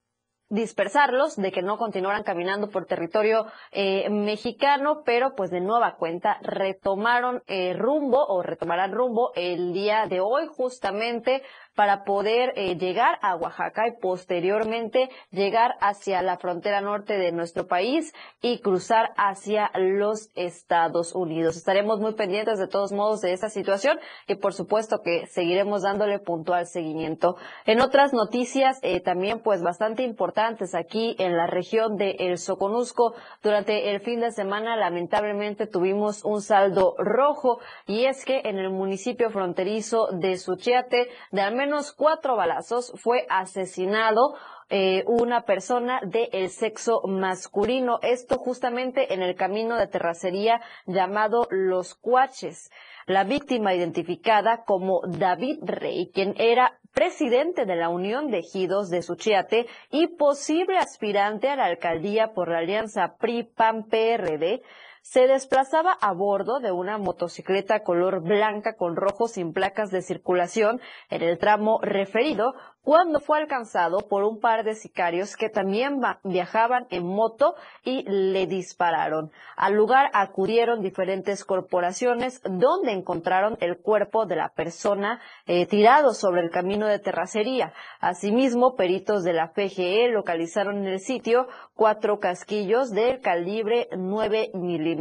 dispersarlos, de que no continuaran caminando por territorio eh, mexicano, pero pues de nueva cuenta retomaron eh, rumbo o retomarán rumbo el día de hoy justamente para poder eh, llegar a Oaxaca y posteriormente llegar hacia la frontera norte de nuestro país y cruzar hacia los Estados Unidos. Estaremos muy pendientes de todos modos de esta situación y por supuesto que seguiremos dándole puntual seguimiento. En otras noticias eh, también pues bastante importantes aquí en la región de El Soconusco durante el fin de semana lamentablemente tuvimos un saldo rojo y es que en el municipio fronterizo de Suchiate de al menos menos cuatro balazos fue asesinado eh, una persona del sexo masculino. Esto justamente en el camino de terracería llamado Los Cuaches. La víctima identificada como David Rey, quien era presidente de la Unión de Ejidos de Suchiate y posible aspirante a la alcaldía por la alianza PRI-PAN-PRD, se desplazaba a bordo de una motocicleta color blanca con rojo sin placas de circulación en el tramo referido cuando fue alcanzado por un par de sicarios que también viajaban en moto y le dispararon. Al lugar acudieron diferentes corporaciones donde encontraron el cuerpo de la persona eh, tirado sobre el camino de terracería. Asimismo, peritos de la PGE localizaron en el sitio cuatro casquillos del calibre 9 milímetros.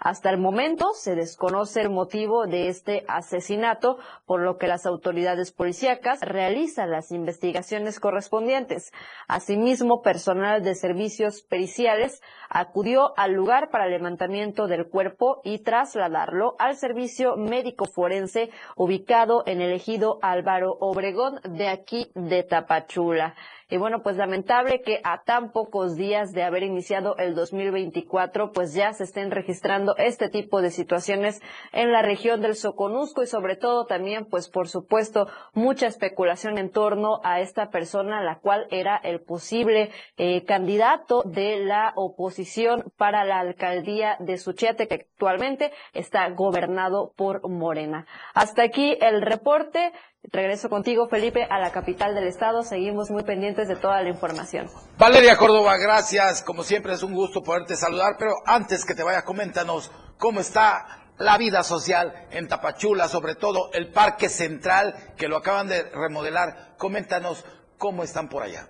Hasta el momento se desconoce el motivo de este asesinato, por lo que las autoridades policíacas realizan las investigaciones correspondientes. Asimismo, personal de servicios periciales acudió al lugar para levantamiento del cuerpo y trasladarlo al servicio médico forense ubicado en el ejido Álvaro Obregón de aquí de Tapachula. Y bueno, pues lamentable que a tan pocos días de haber iniciado el 2024, pues ya se estén registrando este tipo de situaciones en la región del Soconusco y sobre todo también, pues por supuesto, mucha especulación en torno a esta persona, la cual era el posible eh, candidato de la oposición para la alcaldía de Suchiate, que actualmente está gobernado por Morena. Hasta aquí el reporte. Regreso contigo, Felipe, a la capital del estado. Seguimos muy pendientes de toda la información. Valeria Córdoba, gracias. Como siempre es un gusto poderte saludar, pero antes que te vaya, coméntanos cómo está la vida social en Tapachula, sobre todo el Parque Central, que lo acaban de remodelar. Coméntanos cómo están por allá.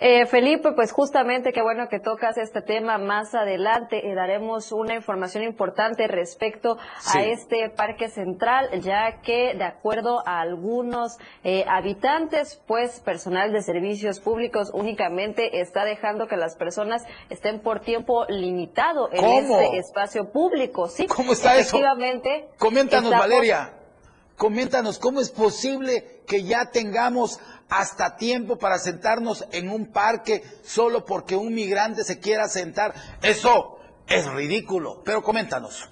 Eh, Felipe, pues justamente qué bueno que tocas este tema más adelante. y daremos una información importante respecto a este parque central, ya que de acuerdo a algunos eh, habitantes, pues personal de servicios públicos únicamente está dejando que las personas estén por tiempo limitado en este espacio público. Sí, ¿Cómo está efectivamente, eso? Coméntanos, Valeria. Coméntanos, ¿cómo es posible que ya tengamos hasta tiempo para sentarnos en un parque solo porque un migrante se quiera sentar. Eso es ridículo. Pero coméntanos.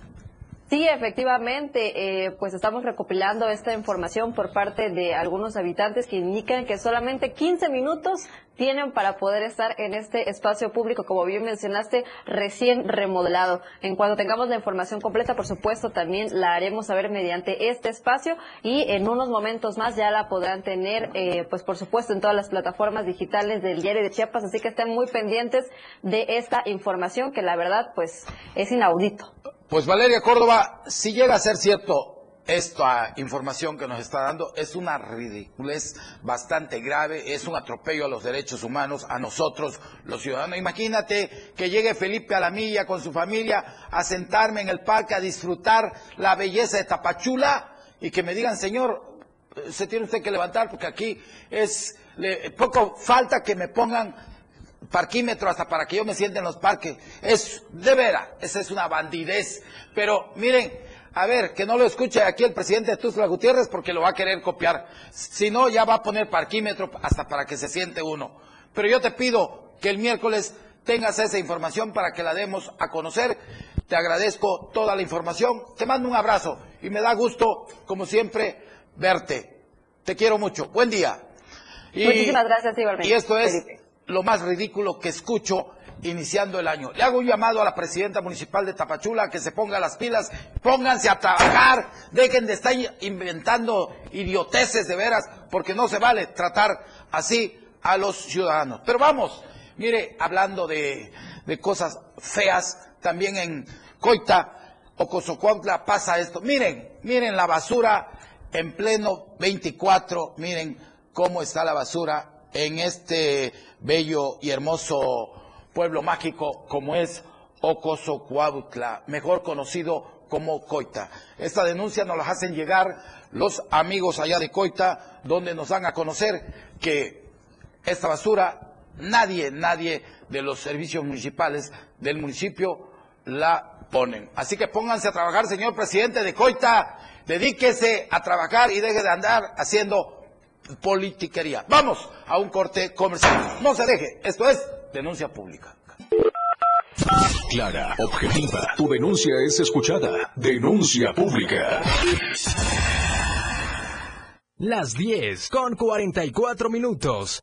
Sí, efectivamente, eh, pues estamos recopilando esta información por parte de algunos habitantes que indican que solamente 15 minutos tienen para poder estar en este espacio público, como bien mencionaste, recién remodelado. En cuanto tengamos la información completa, por supuesto, también la haremos saber mediante este espacio y en unos momentos más ya la podrán tener, eh, pues por supuesto, en todas las plataformas digitales del diario de Chiapas, así que estén muy pendientes de esta información que la verdad, pues, es inaudito. Pues Valeria Córdoba, si llega a ser cierto esta información que nos está dando, es una ridiculez bastante grave, es un atropello a los derechos humanos, a nosotros los ciudadanos. Imagínate que llegue Felipe a la milla con su familia a sentarme en el parque a disfrutar la belleza de Tapachula y que me digan, señor, se tiene usted que levantar porque aquí es poco falta que me pongan parquímetro hasta para que yo me siente en los parques. Es de veras, esa es una bandidez. Pero miren, a ver, que no lo escuche aquí el presidente de Tuzla Gutiérrez porque lo va a querer copiar. Si no, ya va a poner parquímetro hasta para que se siente uno. Pero yo te pido que el miércoles tengas esa información para que la demos a conocer. Te agradezco toda la información. Te mando un abrazo y me da gusto, como siempre, verte. Te quiero mucho. Buen día. Muchísimas gracias, igualmente. Y esto es lo más ridículo que escucho iniciando el año. Le hago un llamado a la presidenta municipal de Tapachula que se ponga las pilas, pónganse a trabajar, dejen de estar inventando idioteces de veras, porque no se vale tratar así a los ciudadanos. Pero vamos, mire, hablando de, cosas feas, también en Coita o Cozocuantla pasa esto. Miren, miren la basura en pleno 24, miren cómo está la basura en este bello y hermoso pueblo mágico como es Ocosocuautla, mejor conocido como Coita. Esta denuncia nos la hacen llegar los amigos allá de Coita, donde nos dan a conocer que esta basura nadie, nadie de los servicios municipales del municipio la ponen. Así que pónganse a trabajar, señor presidente de Coita, dedíquese a trabajar y deje de andar haciendo politiquería. Vamos a un corte comercial. No se deje. Esto es denuncia pública. Clara, objetiva. Tu denuncia es escuchada. Denuncia pública. Las 10 con 44 minutos.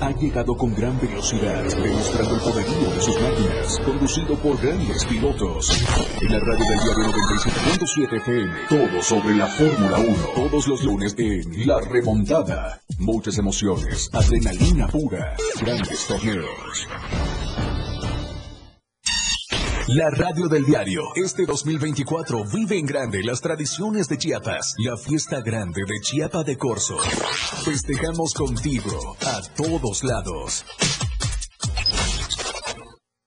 Ha llegado con gran velocidad, demostrando el poderío de sus máquinas, conducido por grandes pilotos. En la radio del diario 97.7 FM, todo sobre la Fórmula 1, todos los lunes en La Remontada. Muchas emociones, adrenalina pura, grandes torneos. La radio del diario. Este 2024 vive en grande las tradiciones de Chiapas. La fiesta grande de Chiapa de Corzo. Festejamos contigo a todos lados.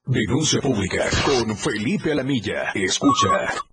Denuncia pública con Felipe Alamilla. Escucha.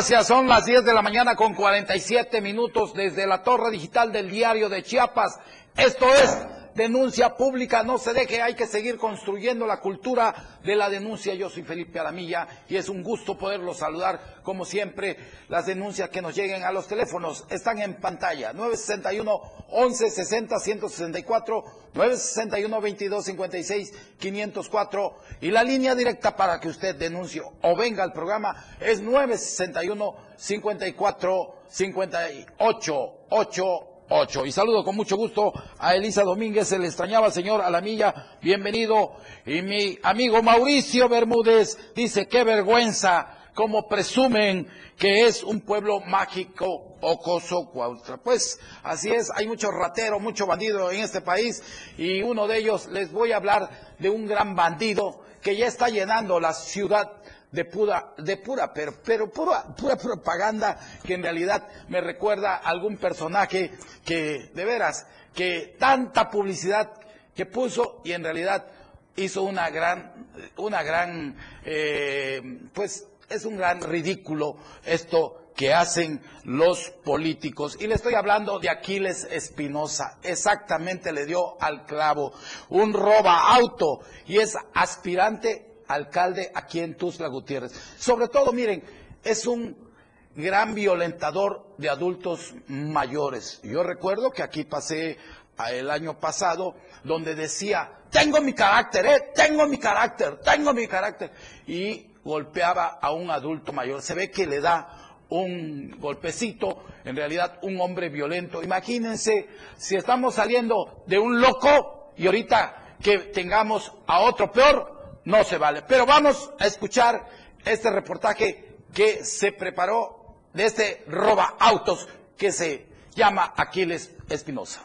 Gracias, son las 10 de la mañana con 47 minutos desde la torre digital del diario de Chiapas. Esto es denuncia pública, no se deje, hay que seguir construyendo la cultura de la denuncia. Yo soy Felipe Alamilla y es un gusto poderlos saludar. Como siempre, las denuncias que nos lleguen a los teléfonos están en pantalla. 961 11 60 164 961 22 56 504 y la línea directa para que usted denuncie o venga al programa es 961 54 58 8 8. Y saludo con mucho gusto a Elisa Domínguez, se le extrañaba señor Alamilla, bienvenido. Y mi amigo Mauricio Bermúdez dice, qué vergüenza, como presumen que es un pueblo mágico, Ocoso, Cuautla. Pues así es, hay mucho ratero, mucho bandido en este país y uno de ellos les voy a hablar de un gran bandido que ya está llenando la ciudad de pura, de pura, pero, pero pura, pura propaganda que en realidad me recuerda algún personaje que, de veras, que tanta publicidad que puso y en realidad hizo una gran, una gran, eh, pues es un gran ridículo esto que hacen los políticos. Y le estoy hablando de Aquiles Espinosa. Exactamente le dio al clavo. Un roba auto y es aspirante alcalde aquí en Tuzla Gutiérrez. Sobre todo, miren, es un gran violentador de adultos mayores. Yo recuerdo que aquí pasé el año pasado donde decía, tengo mi carácter, eh, tengo mi carácter, tengo mi carácter. Y golpeaba a un adulto mayor. Se ve que le da un golpecito, en realidad un hombre violento. Imagínense si estamos saliendo de un loco y ahorita que tengamos a otro peor, no se vale. Pero vamos a escuchar este reportaje que se preparó de este roba autos que se llama Aquiles Espinosa.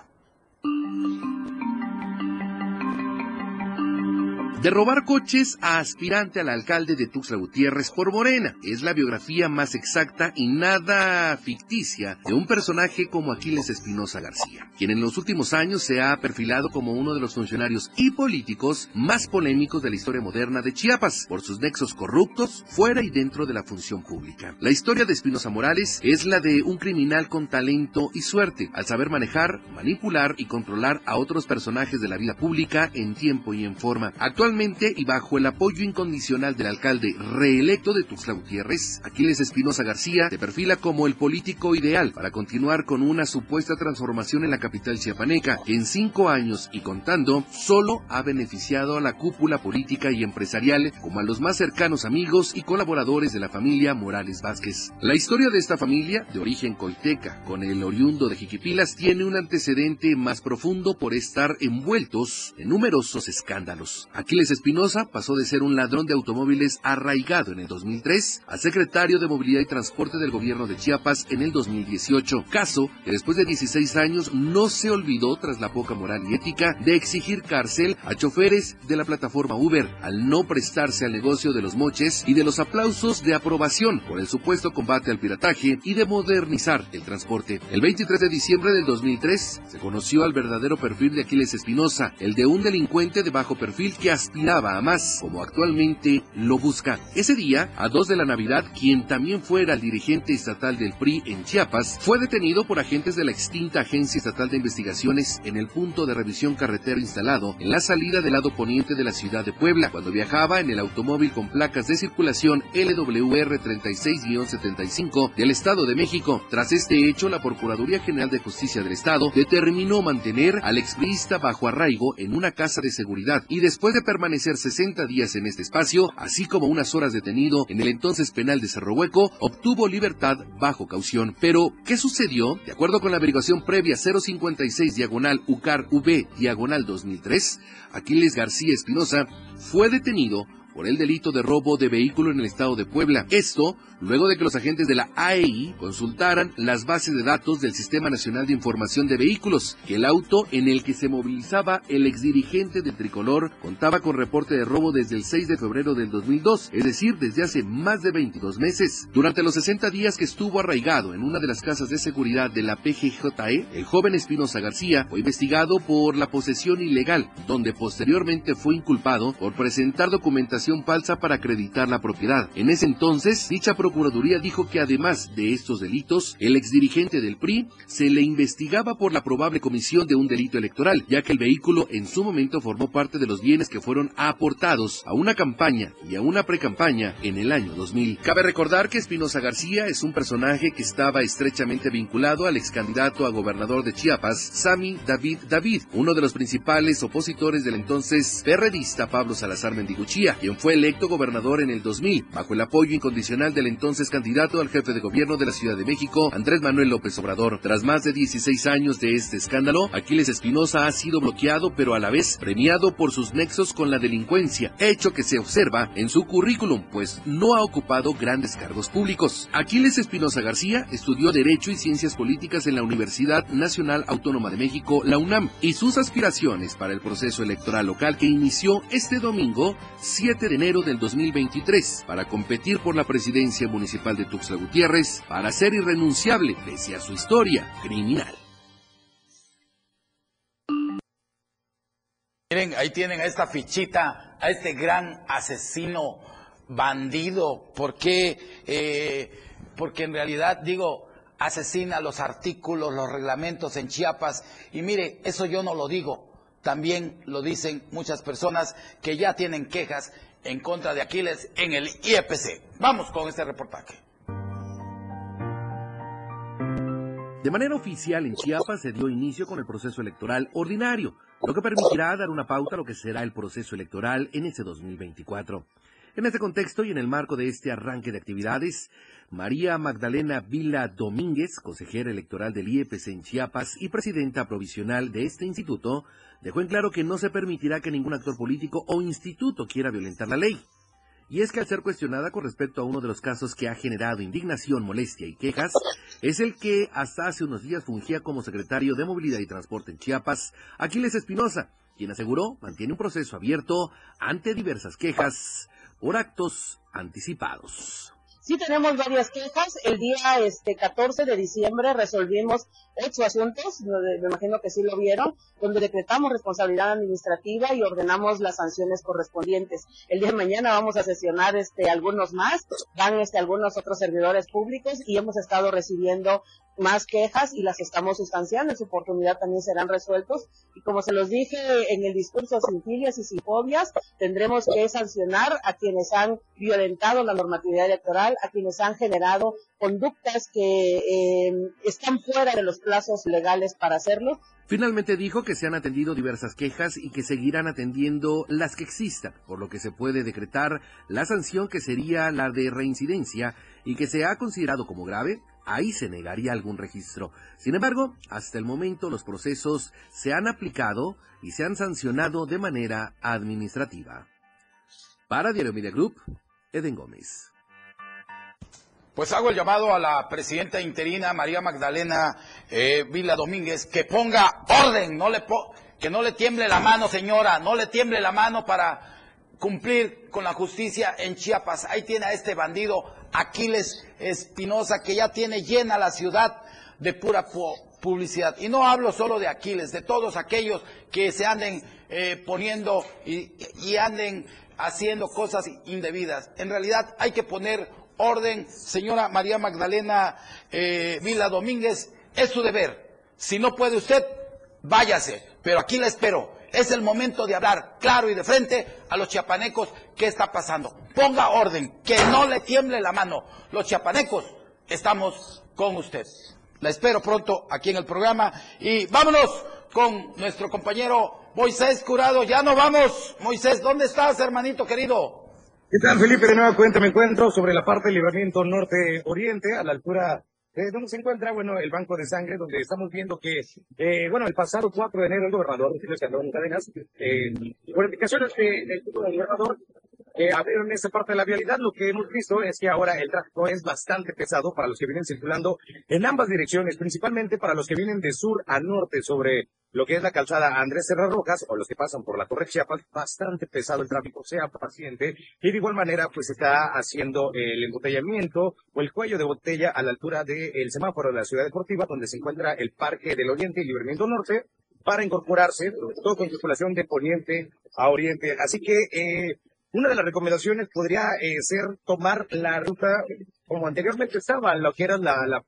De robar coches a aspirante al alcalde de Tuxtla Gutiérrez por Morena. Es la biografía más exacta y nada ficticia de un personaje como Aquiles Espinosa García, quien en los últimos años se ha perfilado como uno de los funcionarios y políticos más polémicos de la historia moderna de Chiapas, por sus nexos corruptos fuera y dentro de la función pública. La historia de Espinosa Morales es la de un criminal con talento y suerte, al saber manejar, manipular y controlar a otros personajes de la vida pública en tiempo y en forma. Actualmente y bajo el apoyo incondicional del alcalde reelecto de Tuxtla Gutiérrez, Aquiles Espinosa García se perfila como el político ideal para continuar con una supuesta transformación en la capital chiapaneca, que en cinco años y contando solo ha beneficiado a la cúpula política y empresarial como a los más cercanos amigos y colaboradores de la familia Morales Vázquez. La historia de esta familia, de origen colteca, con el oriundo de Jiquipilas, tiene un antecedente más profundo por estar envueltos en numerosos escándalos. Aquiles Espinosa pasó de ser un ladrón de automóviles arraigado en el 2003 a secretario de Movilidad y Transporte del gobierno de Chiapas en el 2018, caso que después de 16 años no se olvidó tras la poca moral y ética de exigir cárcel a choferes de la plataforma Uber al no prestarse al negocio de los moches y de los aplausos de aprobación por el supuesto combate al pirataje y de modernizar el transporte. El 23 de diciembre del 2003 se conoció al verdadero perfil de Aquiles Espinosa, el de un delincuente de bajo perfil que aspiraba a más, como actualmente lo busca. Ese día, a dos de la Navidad, quien también fuera el dirigente estatal del PRI en Chiapas, fue detenido por agentes de la extinta Agencia Estatal de Investigaciones en el punto de revisión carretero instalado en la salida del lado poniente de la ciudad de Puebla, cuando viajaba en el automóvil con placas de circulación LWR 36-75 del Estado de México. Tras este hecho, la Procuraduría General de Justicia del Estado determinó mantener al expriista bajo arraigo en una casa de seguridad y después de permanecer 60 días en este espacio, así como unas horas detenido en el entonces penal de Cerro Hueco, obtuvo libertad bajo caución. Pero, ¿qué sucedió? De acuerdo con la averiguación previa 056 diagonal UCAR V diagonal 2003, Aquiles García Espinosa fue detenido por el delito de robo de vehículo en el estado de Puebla. Esto luego de que los agentes de la AEI consultaran las bases de datos del Sistema Nacional de Información de Vehículos, que el auto en el que se movilizaba el exdirigente de Tricolor contaba con reporte de robo desde el 6 de febrero del 2002, es decir, desde hace más de 22 meses. Durante los 60 días que estuvo arraigado en una de las casas de seguridad de la PGJE, el joven Espinosa García fue investigado por la posesión ilegal, donde posteriormente fue inculpado por presentar documentación falsa para acreditar la propiedad. En ese entonces, dicha Procuraduría dijo que además de estos delitos, el exdirigente del PRI se le investigaba por la probable comisión de un delito electoral, ya que el vehículo en su momento formó parte de los bienes que fueron aportados a una campaña y a una precampaña en el año 2000. Cabe recordar que Espinosa García es un personaje que estaba estrechamente vinculado al ex candidato a gobernador de Chiapas, Sami David David, uno de los principales opositores del entonces perredista Pablo Salazar Mendiguchía, quien fue electo gobernador en el 2000, bajo el apoyo incondicional del entonces candidato al jefe de gobierno de la Ciudad de México, Andrés Manuel López Obrador. Tras más de 16 años de este escándalo, Aquiles Espinosa ha sido bloqueado, pero a la vez premiado por sus nexos con la delincuencia, hecho que se observa en su currículum, pues no ha ocupado grandes cargos públicos. Aquiles Espinosa García estudió Derecho y Ciencias Políticas en la Universidad Nacional Autónoma de México, la UNAM, y sus aspiraciones para el proceso electoral local que inició este domingo, 7 de enero del 2023, para competir por la presidencia municipal de Tuxtla Gutiérrez para ser irrenunciable pese a su historia criminal. Miren, ahí tienen a esta fichita, a este gran asesino, bandido. ¿Por qué? Eh, porque en realidad, digo, asesina los artículos, los reglamentos en Chiapas. Y mire, eso yo no lo digo. También lo dicen muchas personas que ya tienen quejas en contra de Aquiles en el IEPC. Vamos con este reportaje. De manera oficial, en Chiapas se dio inicio con el proceso electoral ordinario, lo que permitirá dar una pauta a lo que será el proceso electoral en ese 2024. En este contexto y en el marco de este arranque de actividades, María Magdalena Vila Domínguez, consejera electoral del IEPC en Chiapas y presidenta provisional de este instituto, dejó en claro que no se permitirá que ningún actor político o instituto quiera violentar la ley. Y es que al ser cuestionada con respecto a uno de los casos que ha generado indignación, molestia y quejas, es el que hasta hace unos días fungía como secretario de Movilidad y Transporte en Chiapas, Aquiles Espinosa, quien aseguró mantiene un proceso abierto ante diversas quejas por actos anticipados. Sí tenemos varias quejas. El día este 14 de diciembre resolvimos ocho asuntos, me imagino que sí lo vieron, donde decretamos responsabilidad administrativa y ordenamos las sanciones correspondientes. El día de mañana vamos a sesionar este algunos más, van este algunos otros servidores públicos y hemos estado recibiendo más quejas y las estamos sustanciando. En su oportunidad también serán resueltos. Y como se los dije en el discurso sin filias y sin fobias, tendremos que sancionar a quienes han violentado la normatividad electoral, a quienes han generado conductas que eh, están fuera de los plazos legales para hacerlo. Finalmente dijo que se han atendido diversas quejas y que seguirán atendiendo las que existan, por lo que se puede decretar la sanción que sería la de reincidencia y que se ha considerado como grave ahí se negaría algún registro. Sin embargo, hasta el momento los procesos se han aplicado y se han sancionado de manera administrativa. Para Diario Media Group, Eden Gómez. Pues hago el llamado a la presidenta interina María Magdalena eh, Vila Domínguez que ponga orden, no le que no le tiemble la mano, señora, no le tiemble la mano para cumplir con la justicia en Chiapas. Ahí tiene a este bandido Aquiles Espinosa que ya tiene llena la ciudad de pura publicidad. Y no hablo solo de Aquiles, de todos aquellos que se anden eh, poniendo y, anden haciendo cosas indebidas. En realidad hay que poner orden, señora María Magdalena eh, Vila Domínguez, es su deber. Si no puede usted, váyase, pero aquí la espero. Es el momento de hablar claro y de frente a los chiapanecos qué está pasando. Ponga orden, que no le tiemble la mano. Los chiapanecos estamos con usted. La espero pronto aquí en el programa y vámonos con nuestro compañero Moisés Curado. Ya no vamos. Moisés, ¿dónde estás, hermanito querido? ¿Qué tal, Felipe? De nueva cuenta me encuentro sobre la parte del libramiento norte-oriente, a la altura de donde se encuentra, bueno, el banco de sangre, donde estamos viendo que, eh, bueno, el pasado 4 de enero el gobernador Luis Cadenas, eh, por indicaciones del gobernador, eh, en esa parte de la vialidad. Lo que hemos visto es que ahora el tráfico es bastante pesado para los que vienen circulando en ambas direcciones, principalmente para los que vienen de sur a norte sobre lo que es la calzada Andrés Serra Rojas o los que pasan por la Torre Chiapas, bastante pesado el tráfico, sea paciente. Y de igual manera, pues está haciendo el embotellamiento o el cuello de botella a la altura del semáforo de la ciudad deportiva, donde se encuentra el Parque del Oriente y Libramiento Norte, para incorporarse, todo con circulación de poniente a oriente. Así que, eh, una de las recomendaciones podría eh, ser tomar la ruta como anteriormente estaba, lo que era la,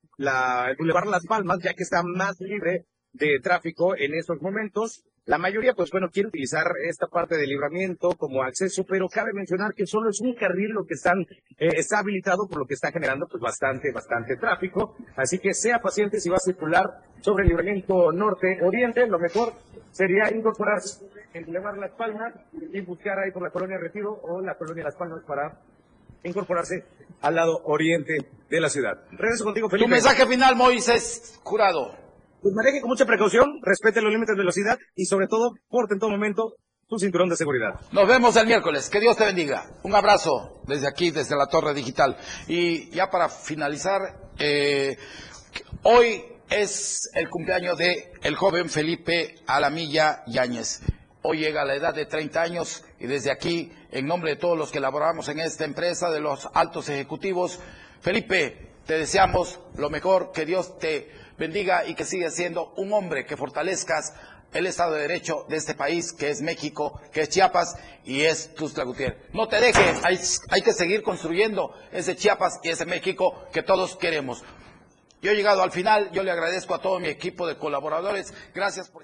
el Boulevard Las Palmas, ya que está más libre de tráfico en estos momentos. La mayoría, pues bueno, quiere utilizar esta parte de libramiento como acceso, pero cabe mencionar que solo es un carril lo que están, eh, está habilitado, por lo que está generando pues bastante, bastante tráfico. Así que sea paciente si va a circular sobre el libramiento norte-oriente, lo mejor sería incorporarse en Boulevard Las Palmas y buscar ahí por la colonia Retiro o la colonia Las Palmas para incorporarse al lado oriente de la ciudad. Regreso contigo, Felipe. Tu mensaje final, Moisés Jurado. Pues maneje con mucha precaución, respete los límites de velocidad y sobre todo porte en todo momento tu cinturón de seguridad. Nos vemos el miércoles. Que Dios te bendiga. Un abrazo desde aquí, desde la Torre Digital. Y ya para finalizar, eh, hoy es el cumpleaños de el joven Felipe Alamilla Yáñez. Hoy llega a la edad de 30 años y desde aquí, en nombre de todos los que laboramos en esta empresa, de los altos ejecutivos, Felipe, te deseamos lo mejor, que Dios te bendiga y que sigas siendo un hombre que fortalezcas el Estado de Derecho de este país, que es México, que es Chiapas y es Tuzla Gutiérrez. No te dejes, hay, que seguir construyendo ese Chiapas y ese México que todos queremos. Yo he llegado al final, yo le agradezco a todo mi equipo de colaboradores. Gracias por.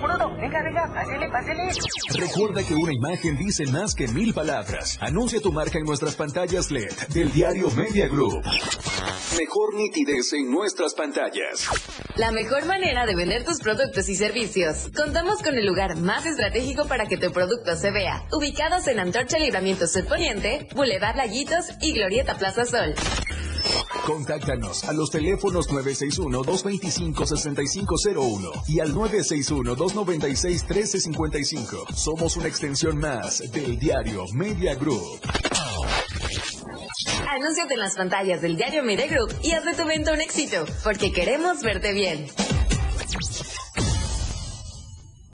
Por uno. Venga, venga, pásale, pásale. Recuerda que una imagen dice más que mil palabras. Anuncia tu marca en nuestras pantallas LED del diario Media Group. Mejor nitidez en nuestras pantallas. La mejor manera de vender tus productos y servicios. Contamos con el lugar más estratégico para que tu producto se vea. Ubicados en Antorcha Libramiento Sur Poniente, Boulevard Laguitos y Glorieta Plaza Sol. Contáctanos a los teléfonos 961-225-6501 y al 961-296-1355. Somos una extensión más del diario Media Group. Anúnciate en las pantallas del diario Media Group y haz de tu evento un éxito, porque queremos verte bien.